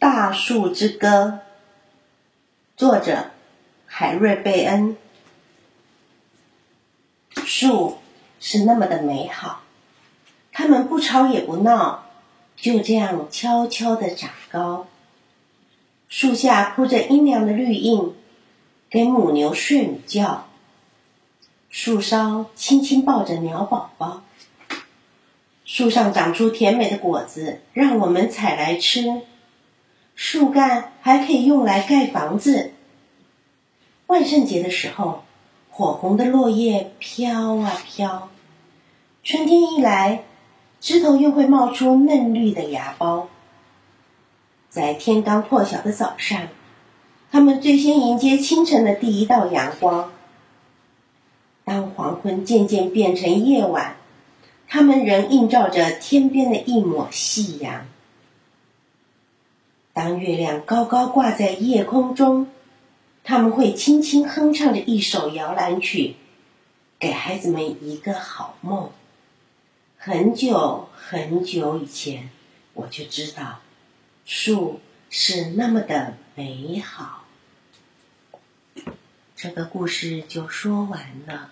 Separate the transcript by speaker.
Speaker 1: 大树之歌》，作者海瑞贝恩。树是那么的美好，它们不吵也不闹，就这样悄悄的长高。树下铺着阴凉的绿荫，给母牛睡午觉。树梢轻轻抱着鸟宝宝。树上长出甜美的果子，让我们采来吃。树干还可以用来盖房子。万圣节的时候，火红的落叶飘啊飘。春天一来，枝头又会冒出嫩绿的芽苞。在天刚破晓的早上，它们最先迎接清晨的第一道阳光。当黄昏渐渐变成夜晚。它们仍映照着天边的一抹夕阳。当月亮高高挂在夜空中，他们会轻轻哼唱着一首摇篮曲，给孩子们一个好梦。很久很久以前，我就知道，树是那么的美好。这个故事就说完了。